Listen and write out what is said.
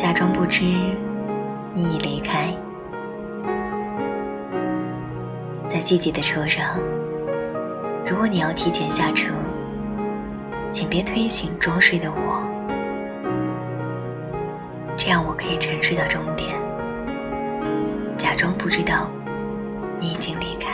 假装不知你已离开。在季节的车上，如果你要提前下车，请别推醒装睡的我，这样我可以沉睡到终点，假装不知道你已经离开。